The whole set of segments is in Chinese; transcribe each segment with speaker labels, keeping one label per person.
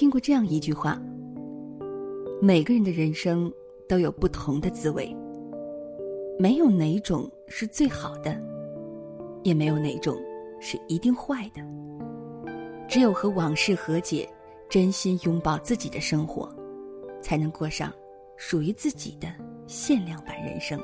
Speaker 1: 听过这样一句话：每个人的人生都有不同的滋味，没有哪种是最好的，也没有哪种是一定坏的。只有和往事和解，真心拥抱自己的生活，才能过上属于自己的限量版人生。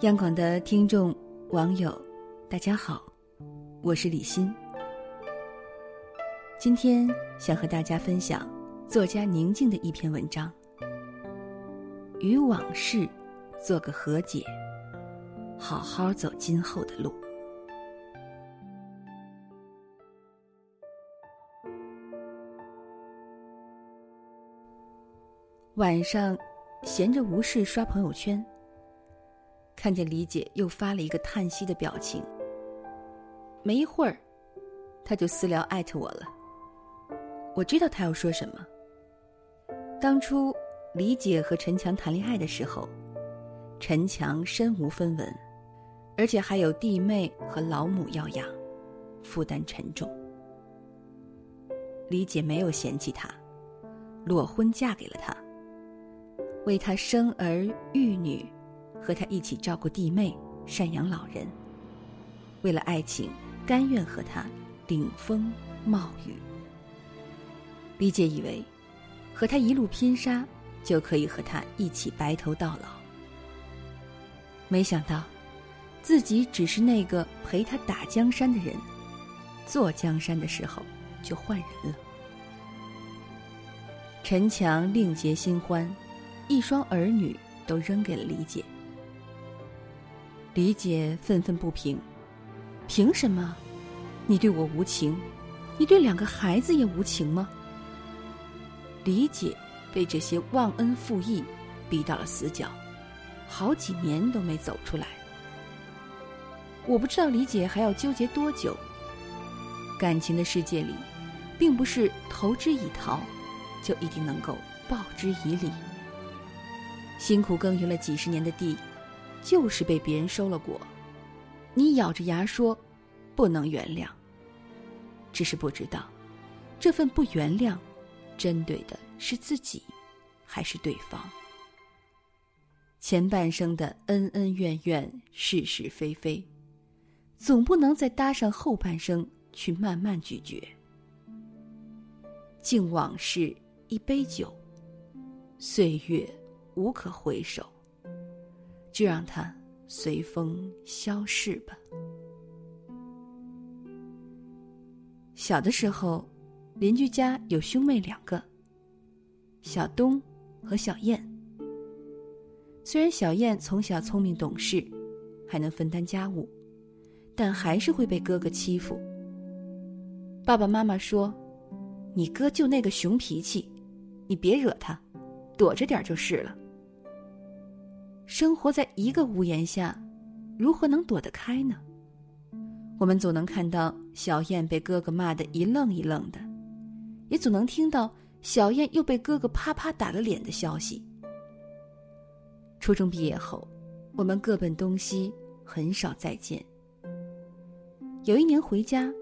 Speaker 1: 央广的听众网友，大家好，我是李欣。今天想和大家分享作家宁静的一篇文章，与往事做个和解，好好走今后的路。晚上闲着无事刷朋友圈，看见李姐又发了一个叹息的表情。没一会儿，她就私聊艾特我了。我知道他要说什么。当初李姐和陈强谈恋爱的时候，陈强身无分文，而且还有弟妹和老母要养，负担沉重。李姐没有嫌弃他，裸婚嫁给了他，为他生儿育女，和他一起照顾弟妹、赡养老人。为了爱情，甘愿和他顶风冒雨。李姐以为，和他一路拼杀，就可以和他一起白头到老。没想到，自己只是那个陪他打江山的人，坐江山的时候就换人了。陈强另结新欢，一双儿女都扔给了李姐。李姐愤愤不平：“凭什么？你对我无情，你对两个孩子也无情吗？”李姐被这些忘恩负义逼到了死角，好几年都没走出来。我不知道李姐还要纠结多久。感情的世界里，并不是投之以桃，就一定能够报之以李。辛苦耕耘了几十年的地，就是被别人收了果，你咬着牙说不能原谅。只是不知道，这份不原谅。针对的是自己，还是对方？前半生的恩恩怨怨、是是非非，总不能再搭上后半生去慢慢咀嚼。敬往事一杯酒，岁月无可回首，就让它随风消逝吧。小的时候。邻居家有兄妹两个，小东和小燕。虽然小燕从小聪明懂事，还能分担家务，但还是会被哥哥欺负。爸爸妈妈说：“你哥就那个熊脾气，你别惹他，躲着点就是了。”生活在一个屋檐下，如何能躲得开呢？我们总能看到小燕被哥哥骂得一愣一愣的。也总能听到小燕又被哥哥啪啪打了脸的消息。初中毕业后，我们各奔东西，很少再见。有一年回家，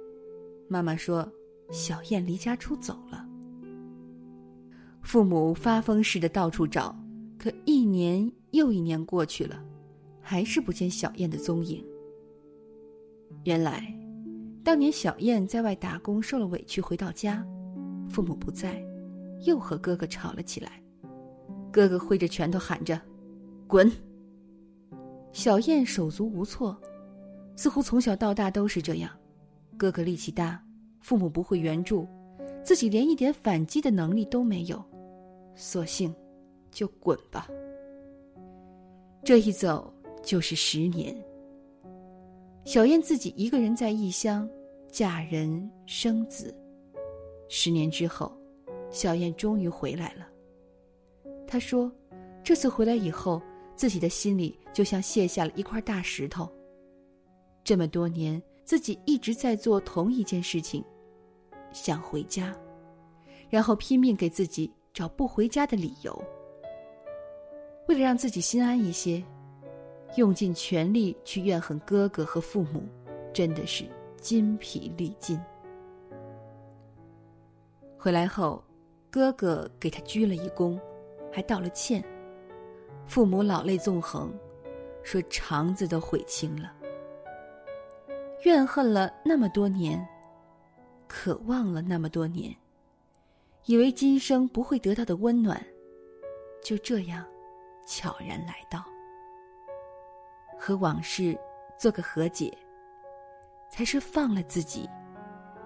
Speaker 1: 妈妈说小燕离家出走了。父母发疯似的到处找，可一年又一年过去了，还是不见小燕的踪影。原来，当年小燕在外打工受了委屈，回到家。父母不在，又和哥哥吵了起来。哥哥挥着拳头喊着：“滚！”小燕手足无措，似乎从小到大都是这样。哥哥力气大，父母不会援助，自己连一点反击的能力都没有，索性就滚吧。这一走就是十年。小燕自己一个人在异乡，嫁人生子。十年之后，小燕终于回来了。她说：“这次回来以后，自己的心里就像卸下了一块大石头。这么多年，自己一直在做同一件事情，想回家，然后拼命给自己找不回家的理由。为了让自己心安一些，用尽全力去怨恨哥哥和父母，真的是筋疲力尽。”回来后，哥哥给他鞠了一躬，还道了歉。父母老泪纵横，说肠子都悔青了，怨恨了那么多年，渴望了那么多年，以为今生不会得到的温暖，就这样悄然来到。和往事做个和解，才是放了自己，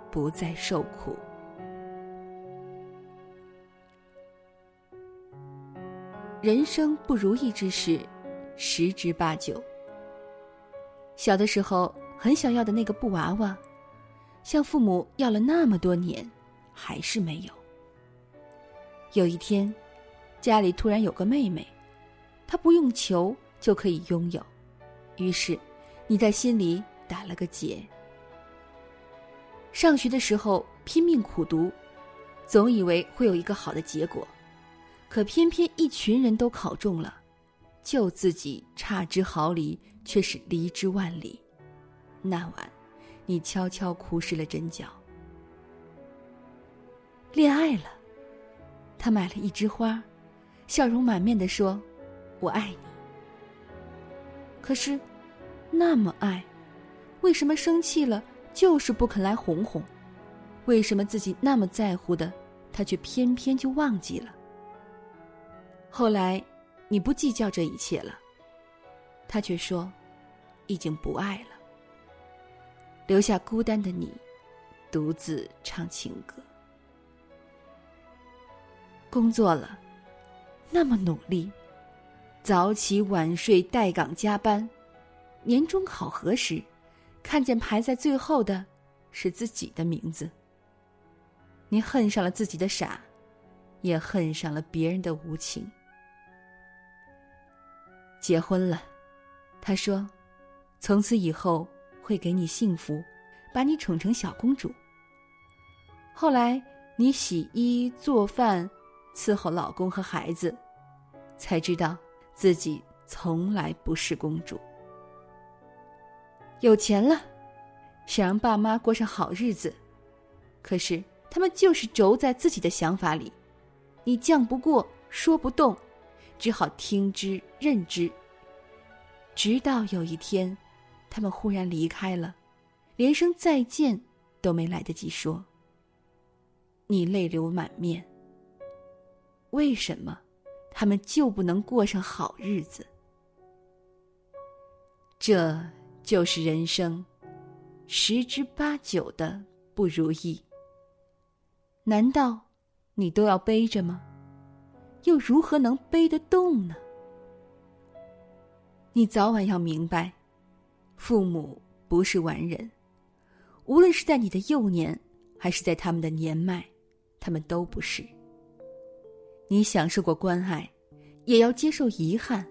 Speaker 1: 不再受苦。人生不如意之事，十之八九。小的时候很想要的那个布娃娃，向父母要了那么多年，还是没有。有一天，家里突然有个妹妹，她不用求就可以拥有，于是你在心里打了个结。上学的时候拼命苦读，总以为会有一个好的结果。可偏偏一群人都考中了，就自己差之毫厘，却是离之万里。那晚，你悄悄哭湿了针脚。恋爱了，他买了一枝花，笑容满面的说：“我爱你。”可是，那么爱，为什么生气了就是不肯来哄哄？为什么自己那么在乎的，他却偏偏就忘记了？后来，你不计较这一切了，他却说，已经不爱了，留下孤单的你，独自唱情歌。工作了，那么努力，早起晚睡，待岗加班，年终考核时，看见排在最后的，是自己的名字。你恨上了自己的傻，也恨上了别人的无情。结婚了，他说：“从此以后会给你幸福，把你宠成小公主。”后来你洗衣做饭，伺候老公和孩子，才知道自己从来不是公主。有钱了，想让爸妈过上好日子，可是他们就是轴在自己的想法里，你犟不过，说不动。只好听之任之。直到有一天，他们忽然离开了，连声再见都没来得及说。你泪流满面。为什么他们就不能过上好日子？这就是人生，十之八九的不如意。难道你都要背着吗？又如何能背得动呢？你早晚要明白，父母不是完人，无论是在你的幼年，还是在他们的年迈，他们都不是。你享受过关爱，也要接受遗憾，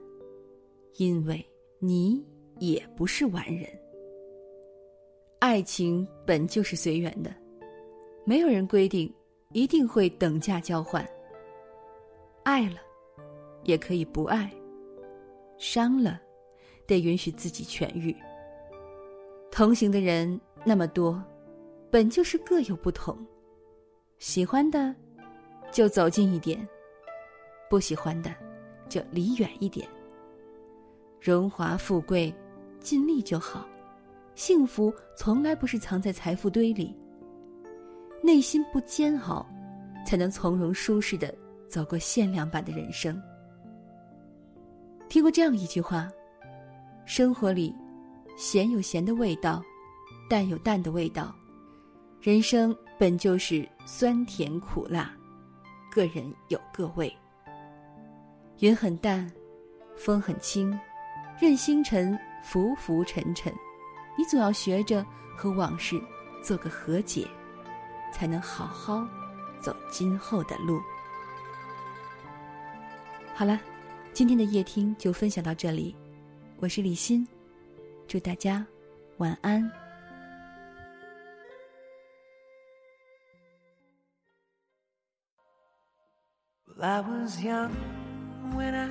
Speaker 1: 因为你也不是完人。爱情本就是随缘的，没有人规定一定会等价交换。爱了，也可以不爱；伤了，得允许自己痊愈。同行的人那么多，本就是各有不同。喜欢的，就走近一点；不喜欢的，就离远一点。荣华富贵，尽力就好。幸福从来不是藏在财富堆里。内心不煎熬，才能从容舒适的。走过限量版的人生，听过这样一句话：生活里，咸有咸的味道，淡有淡的味道。人生本就是酸甜苦辣，个人有各味。云很淡，风很轻，任星辰浮浮沉沉，你总要学着和往事做个和解，才能好好走今后的路。好了今天的夜听就分享到这里我是李欣祝大家晚安
Speaker 2: i was young when i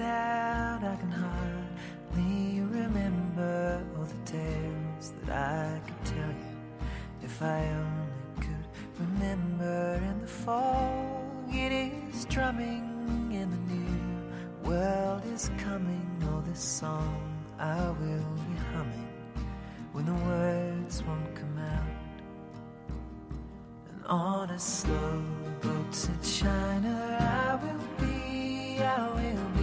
Speaker 2: out i can hardly remember all the tales that i could tell you if i remember in the it is drumming is coming, oh, this song I will be humming when the words won't come out. And on a slow boat to China, I will be, I will be.